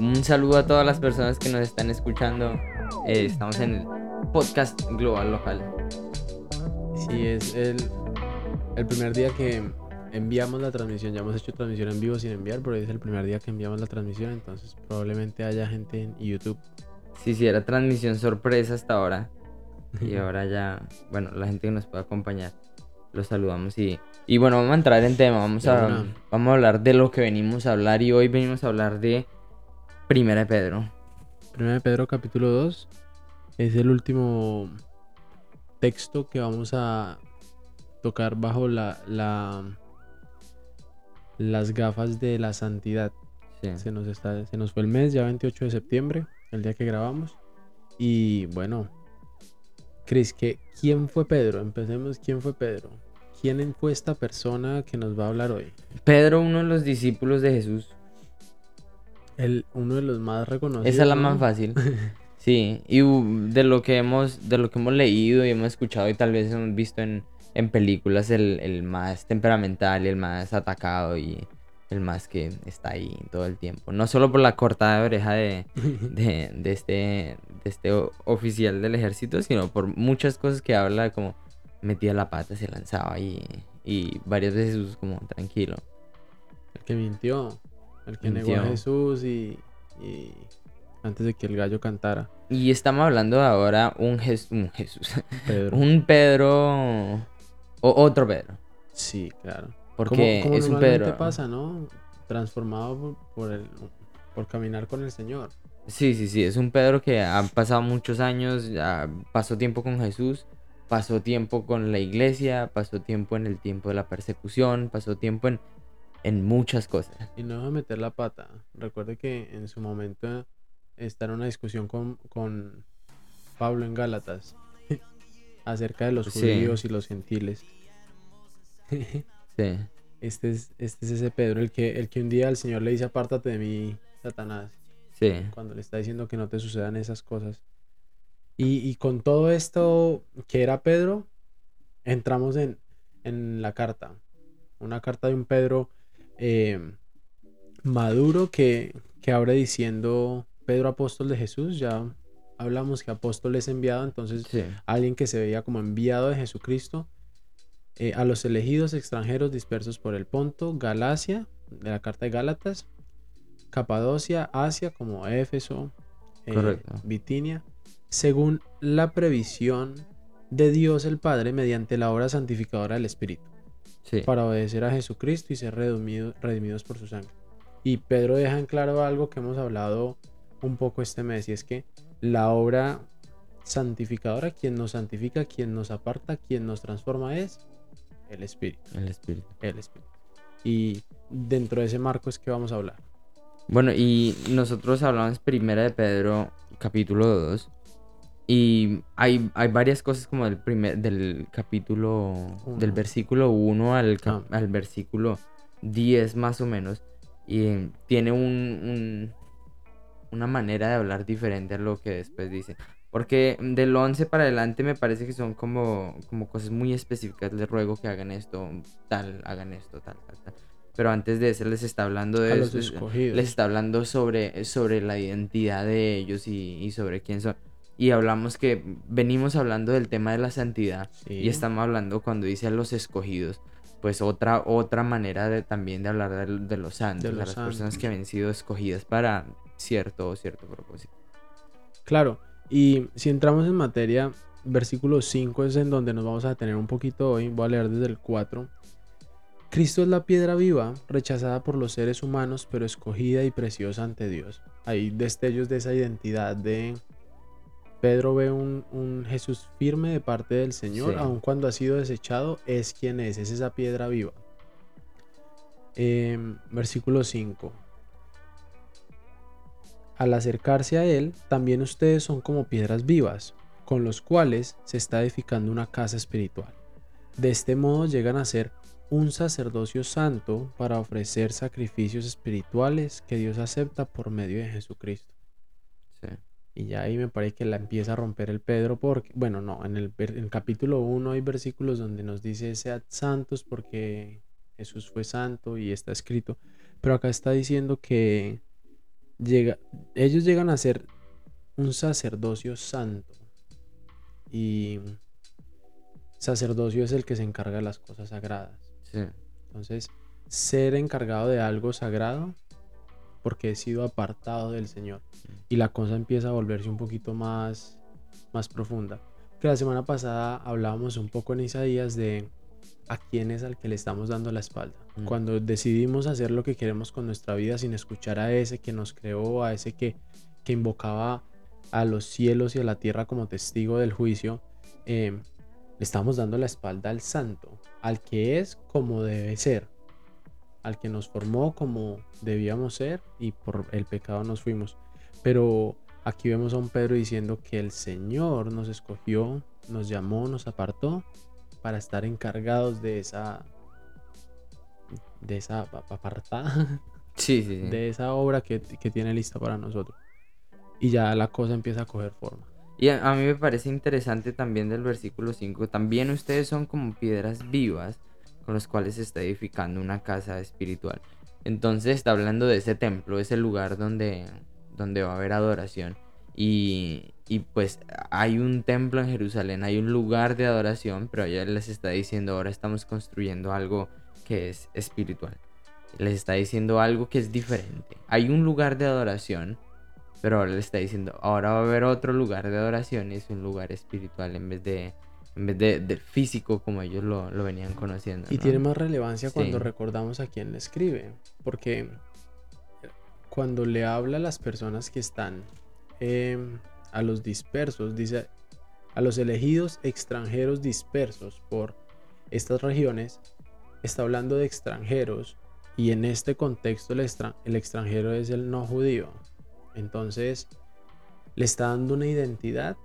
un saludo a todas las personas que nos están escuchando. Eh, estamos en el podcast global local. Sí, es el, el primer día que enviamos la transmisión. Ya hemos hecho transmisión en vivo sin enviar, pero es el primer día que enviamos la transmisión. Entonces probablemente haya gente en YouTube. Sí, sí, era transmisión sorpresa hasta ahora. Y ahora ya, bueno, la gente que nos puede acompañar, los saludamos y, y bueno, vamos a entrar en tema, vamos a, vamos a hablar de lo que venimos a hablar y hoy venimos a hablar de Primera de Pedro. Primera de Pedro capítulo 2 es el último texto que vamos a tocar bajo la, la las gafas de la santidad. Sí. Se nos, está, se nos fue el mes, ya 28 de septiembre, el día que grabamos. Y bueno, Cris, ¿qué- ¿quién fue Pedro? Empecemos, ¿quién fue Pedro? ¿Quién fue esta persona que nos va a hablar hoy? Pedro, uno de los discípulos de Jesús. El, uno de los más reconocidos. Esa es la ¿no? más fácil. Sí, y de lo que hemos, de lo que hemos leído y hemos escuchado y tal vez hemos visto en, en películas, el, el más temperamental y el más atacado y el más que está ahí todo el tiempo. No solo por la cortada de oreja de, de, de este, de este oficial del ejército, sino por muchas cosas que habla, como metía la pata, se lanzaba y, y varias veces como tranquilo. El que mintió. El que negó a. Jesús y, y antes de que el gallo cantara. Y estamos hablando de ahora un, Jes- un Jesús, Pedro. un Pedro o otro Pedro. Sí, claro. Porque Como- como es un Pedro. pasa, ¿no? Transformado por, por el, por caminar con el Señor. Sí, sí, sí, es un Pedro que ha pasado muchos años, ya pasó tiempo con Jesús, pasó tiempo con la iglesia, pasó tiempo en el tiempo de la persecución, pasó tiempo en, en muchas cosas. Y no deja meter la pata. Recuerde que en su momento está en una discusión con, con Pablo en Gálatas acerca de los Sí. judíos y los gentiles. Sí, Este es, este es ese Pedro, el que, el que un día el Señor le dice, apártate de mí, Satanás. sí, cuando le está diciendo que no te sucedan esas cosas. Y, y con todo esto que era Pedro, entramos en, en la carta. Una carta de un Pedro eh, maduro que, que abre diciendo Pedro apóstol de Jesús. Ya hablamos que apóstol es enviado, entonces sí, alguien que se veía como enviado de Jesucristo eh, a los elegidos extranjeros dispersos por el Ponto, Galacia, de la carta de Gálatas, Capadocia, Asia como Éfeso, eh. Bitinia, según la previsión de Dios el Padre mediante la obra santificadora del Espíritu, sí. para obedecer a Jesucristo y ser redimido- redimidos por su sangre. Y Pedro deja en claro algo que hemos hablado un poco este mes, y es que la obra santificadora, quien nos santifica, quien nos aparta, quien nos transforma es el Espíritu, El Espíritu. el Espíritu. Y dentro de ese marco es que vamos a hablar. Bueno, y nosotros hablamos primera de Pedro, capítulo 2. Y hay, hay varias cosas como del primer, del capítulo, del versículo 1 al, Ah. al versículo 10 más o menos. Y eh, tiene un, un- una manera de hablar diferente a lo que después dice. Porque del 11 para adelante me parece que son como, como cosas muy específicas. Les ruego que hagan esto, tal, hagan esto, tal, tal, tal. Pero antes de eso les está hablando de eso, les está hablando sobre, sobre la identidad de ellos y, y sobre quién son. Y hablamos que venimos hablando del tema de la santidad Sí. y estamos hablando cuando dice a los escogidos, pues otra, otra manera de, también de hablar de, de los santos, De las personas que habían sido escogidas para cierto o cierto propósito. Claro, y si entramos en materia, versículo 5 es en donde nos vamos a detener un poquito hoy, voy a leer desde el 4. Cristo es la piedra viva, rechazada por los seres humanos, pero escogida y preciosa ante Dios. Hay destellos de esa identidad de... Pedro ve un, un Jesús firme de parte del Señor, Sí. aun cuando ha sido desechado, es quien es, es esa piedra viva. Em, versículo 5. Al acercarse a él, también ustedes son como piedras vivas, con los cuales se está edificando una casa espiritual. De este modo llegan a ser un sacerdocio santo para ofrecer sacrificios espirituales que Dios acepta por medio de Jesucristo. Sí. Y ya ahí me parece que la empieza a romper el Pedro porque, bueno, no, en el, ver- en el capítulo 1 hay versículos donde nos dice sead santos porque Jesús fue santo y está escrito. Pero acá está diciendo que llega, ellos llegan a ser un sacerdocio santo. Y sacerdocio es el que se encarga de las cosas sagradas. Sí. Entonces, ser encargado de algo sagrado porque he sido apartado del Señor. Y la cosa empieza a volverse un poquito más, más profunda. Que la semana pasada hablábamos un poco en Isaías de a quién es al que le estamos dando la espalda. Mm. Cuando decidimos hacer lo que queremos con nuestra vida sin escuchar a ese que nos creó, a ese que, que invocaba a los cielos y a la tierra como testigo del juicio, eh, le estamos dando la espalda al santo, al que es como debe ser, al que nos formó como debíamos ser y por el pecado nos fuimos. Pero aquí vemos a un Pedro diciendo que el Señor nos escogió, nos llamó, nos apartó para estar encargados de esa de esa apartada Sí, sí, sí. de esa obra que, que tiene lista para nosotros. Y ya la cosa empieza a coger forma. Y a, a mí me parece interesante también del versículo 5. También ustedes son como piedras vivas con las cuales se está edificando una casa espiritual. Entonces está hablando de ese templo, ese lugar donde, donde va a haber adoración. Y, y pues hay un templo en Jerusalén, hay un lugar de adoración, pero ella les está diciendo ahora estamos construyendo algo que es espiritual. Les está diciendo algo que es diferente. Hay un lugar de adoración, pero ahora le está diciendo, ahora va a haber otro lugar de adoración y es un lugar espiritual en vez de, en vez de, del físico como ellos lo, lo venían conociendo. Y ¿no? tiene más relevancia cuando Sí. recordamos a quién le escribe. Porque cuando le habla a las personas que están em, a los dispersos, dice a los elegidos extranjeros dispersos por estas regiones, está hablando de extranjeros y en este contexto el extranjero es el no judío. Entonces le está dando una identidad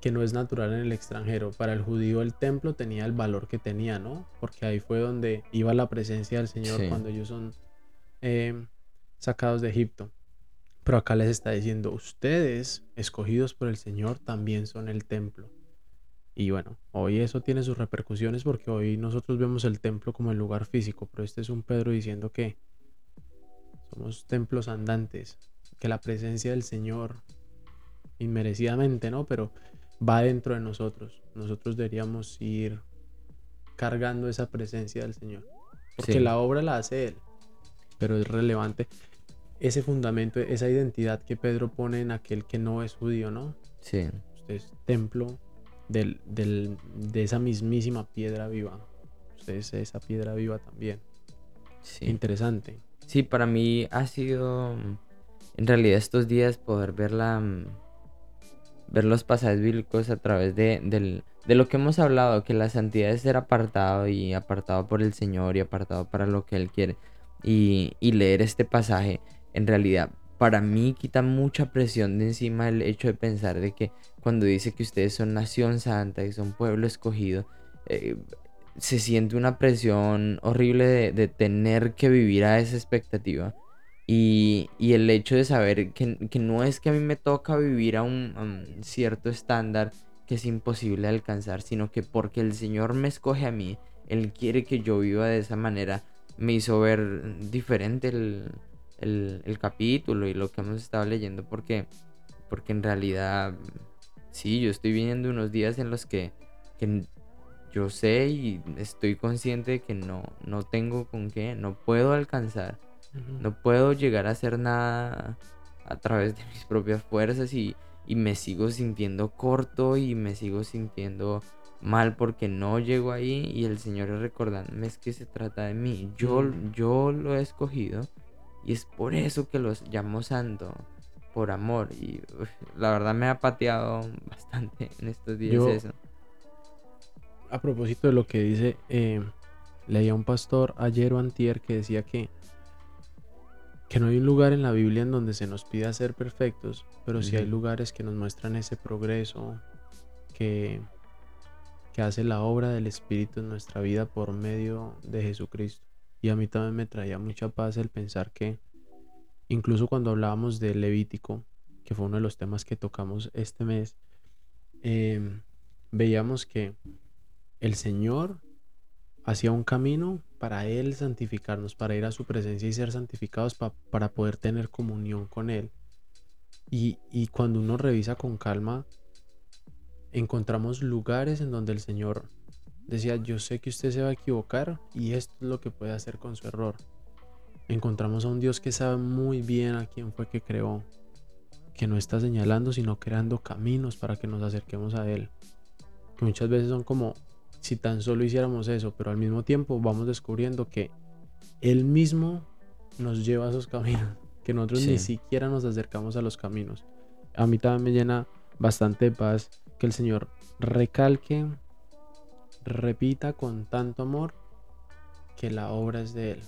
que no es natural en el extranjero. Para el judío el templo tenía el valor que tenía, ¿no? Porque ahí fue donde iba la presencia del Señor Sí. cuando ellos son eh, sacados de Egipto. Pero acá les está diciendo, ustedes, escogidos por el Señor, también son el templo. Y bueno, hoy eso tiene sus repercusiones porque hoy nosotros vemos el templo como el lugar físico, pero este es un Pedro diciendo que somos templos andantes, que la presencia del Señor, inmerecidamente, ¿no? Pero va dentro de nosotros. Nosotros deberíamos ir cargando esa presencia del Señor. Porque Sí. la obra la hace Él. Pero es relevante ese fundamento, esa identidad que Pedro pone en aquel que no es judío, ¿no? Sí. Usted es templo del, del- de esa mismísima piedra viva. Usted es esa piedra viva también. Sí. Interesante. Sí, para mí ha sido en realidad estos días poder ver la ver los pasajes bíblicos a través de, lo que hemos hablado, que la santidad es ser apartado y apartado por el Señor y apartado para lo que Él quiere. Y, y leer este pasaje, en realidad, para mí quita mucha presión de encima el hecho de pensar de que cuando dice que ustedes son nación santa y son pueblo escogido, eh, se siente una presión horrible de, de tener que vivir a esa expectativa. Y, y el hecho de saber que, que no es que a mí me toca vivir a un, cierto estándar que es imposible alcanzar, sino que porque el Señor me escoge a mí, Él quiere que yo viva de esa manera, me hizo ver diferente el, el- el capítulo y lo que hemos estado leyendo, porque, porque en realidad, sí, yo estoy viviendo unos días en los que, que yo sé y estoy consciente de que no, no tengo con qué, no puedo alcanzar, no puedo llegar a hacer nada a través de mis propias fuerzas y, y me sigo sintiendo corto y me sigo sintiendo mal porque no llego ahí y el Señor es recordándome es que se trata de mí, yo, yo lo he escogido y es por eso que los llamo santo, por amor y uf, la verdad me ha pateado bastante en estos días Yo- eso. a propósito de lo que dice, eh, leía un pastor ayer o antier que decía que, que no hay un lugar en la Biblia en donde se nos pida ser perfectos, pero sí hay lugares que nos muestran ese progreso que, que hace la obra del Espíritu en nuestra vida por medio de Jesucristo. Y a mí también me traía mucha paz el pensar que incluso cuando hablábamos de Levítico, que fue uno de los temas que tocamos este mes, em, veíamos que el Señor hacia un camino para Él santificarnos, para ir a su presencia y ser santificados para poder tener comunión con Él. Y, y cuando uno revisa con calma, encontramos lugares en donde el Señor decía, yo sé que usted se va a equivocar y esto es lo que puede hacer con su error. Encontramos a un Dios que sabe muy bien a quién fue que creó, que no está señalando, sino creando caminos para que nos acerquemos a Él. Muchas veces son como si tan solo hiciéramos eso, pero al mismo tiempo vamos descubriendo que Él mismo nos lleva a esos caminos, que nosotros ni siquiera nos acercamos a los caminos. A mí también me llena bastante paz que el Señor recalque, repita con tanto amor que la obra es de Él.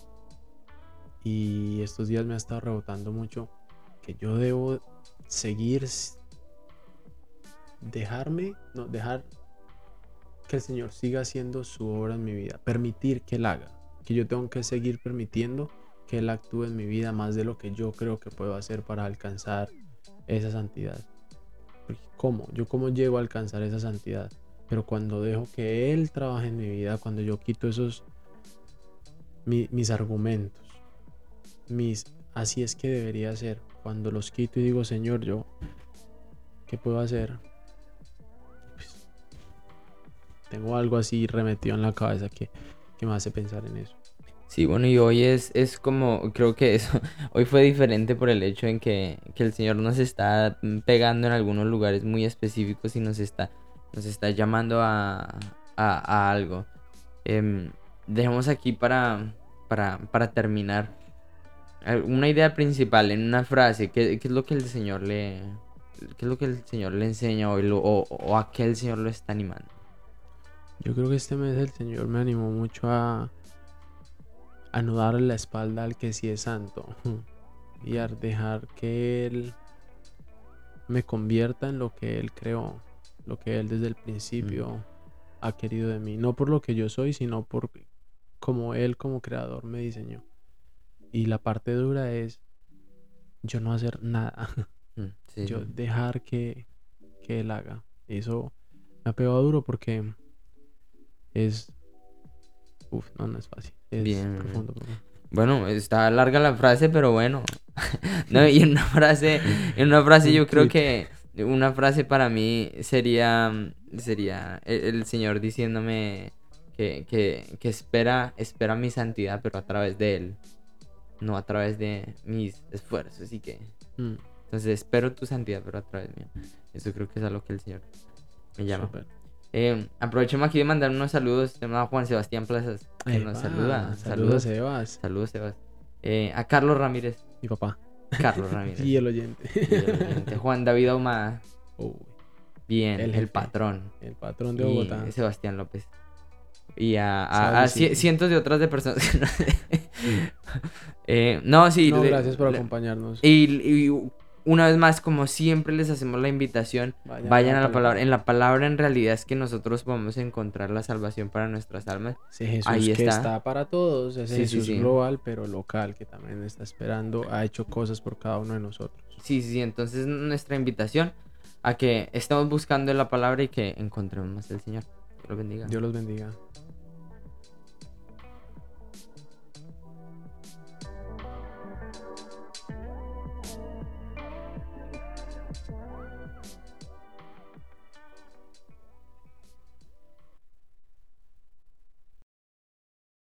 Y estos días me ha estado rebotando mucho que yo debo seguir, dejarme, no, dejar que el Señor siga haciendo su obra en mi vida, permitir que Él haga, que yo tengo que seguir permitiendo que Él actúe en mi vida más de lo que yo creo que puedo hacer para alcanzar esa santidad. ¿Cómo? Yo cómo llego a alcanzar esa santidad. Pero cuando dejo que Él trabaje en mi vida, cuando yo quito esos mis argumentos, mis así es que debería ser, cuando los quito y digo, Señor, yo, ¿qué puedo hacer? Tengo algo así remetido en la cabeza que, que me hace pensar en eso. Sí, bueno, y hoy es, es como, creo que eso, hoy fue diferente por el hecho en que, que, el Señor nos está pegando en algunos lugares muy específicos y nos está, nos está llamando a, a, algo. Eh, dejemos aquí para, para, para terminar una idea principal en una frase, ¿qué, es lo que el Señor le, qué es lo que el Señor le enseña hoy o, o a qué el Señor lo está animando? Yo creo que este mes el Señor me animó mucho a anudar la espalda al que sí es santo y a dejar que Él me convierta en lo que Él creó, lo que Él desde el principio ha querido de mí, no por lo que yo soy, sino por como Él como creador me diseñó. Y la parte dura es yo no hacer nada, mm, yo dejar que, que Él haga. Eso me ha pegado duro porque es... Uf, no, no es fácil. Es Bien. profundo, Bueno, está larga la frase, pero bueno. no, y en una frase, en una frase yo creo que una frase para mí sería sería el, Señor diciéndome que, que, que, espera espera mi santidad, pero a través de él, no a través de mis esfuerzos, así que mm. entonces espero tu santidad, pero a través mío. Eso creo que es a lo que el Señor me llama. Eh, aprovechemos aquí de mandar unos saludos. a Juan Sebastián Plazas, que nos saluda. Saludos, Sebas. Saludos, Sebas. Eh, a Carlos Ramírez. Mi papá. Carlos Ramírez. y, el oyente. Juan David Ahumada. Bien, el, patrón. El patrón de Bogotá. Y Sebastián López. Y a, cientos de otras de personas. eh, no, sí. No, gracias por acompañarnos. y, una vez más, como siempre les hacemos la invitación, vayan, a la palabra. En la palabra en realidad es que nosotros a encontrar la salvación para nuestras almas. Sí, Jesús Ahí que está. para todos, ese Jesús global, pero local, que también está esperando, ha hecho cosas por cada uno de nosotros. Sí, sí, entonces nuestra invitación a que estemos buscando la palabra y que encontremos más el Señor. Dios los bendiga. Dios los bendiga.